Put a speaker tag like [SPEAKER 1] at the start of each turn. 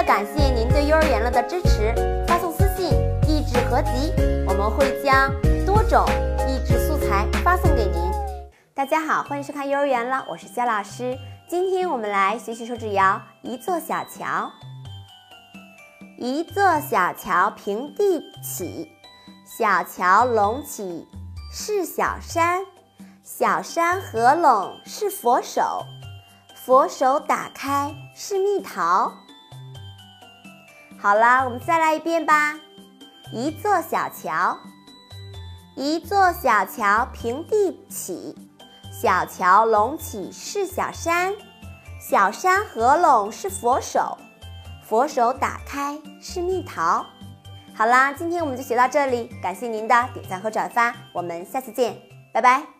[SPEAKER 1] 了感谢您对幼儿园了的支持，发送私信“益智合集”，我们会将多种益智素材发送给您。大家好，欢迎收看幼儿园了，我是肖老师。今天我们来学习手指谣：一座小桥，一座小桥平地起，小桥隆起是小山，小山合拢是佛手，佛手打开是蜜桃。好了，我们再来一遍吧。一座小桥，一座小桥平地起。小桥隆起是小山，小山合拢是佛手，佛手打开是蜜桃。好啦，今天我们就学到这里，感谢您的点赞和转发，我们下次见，拜拜。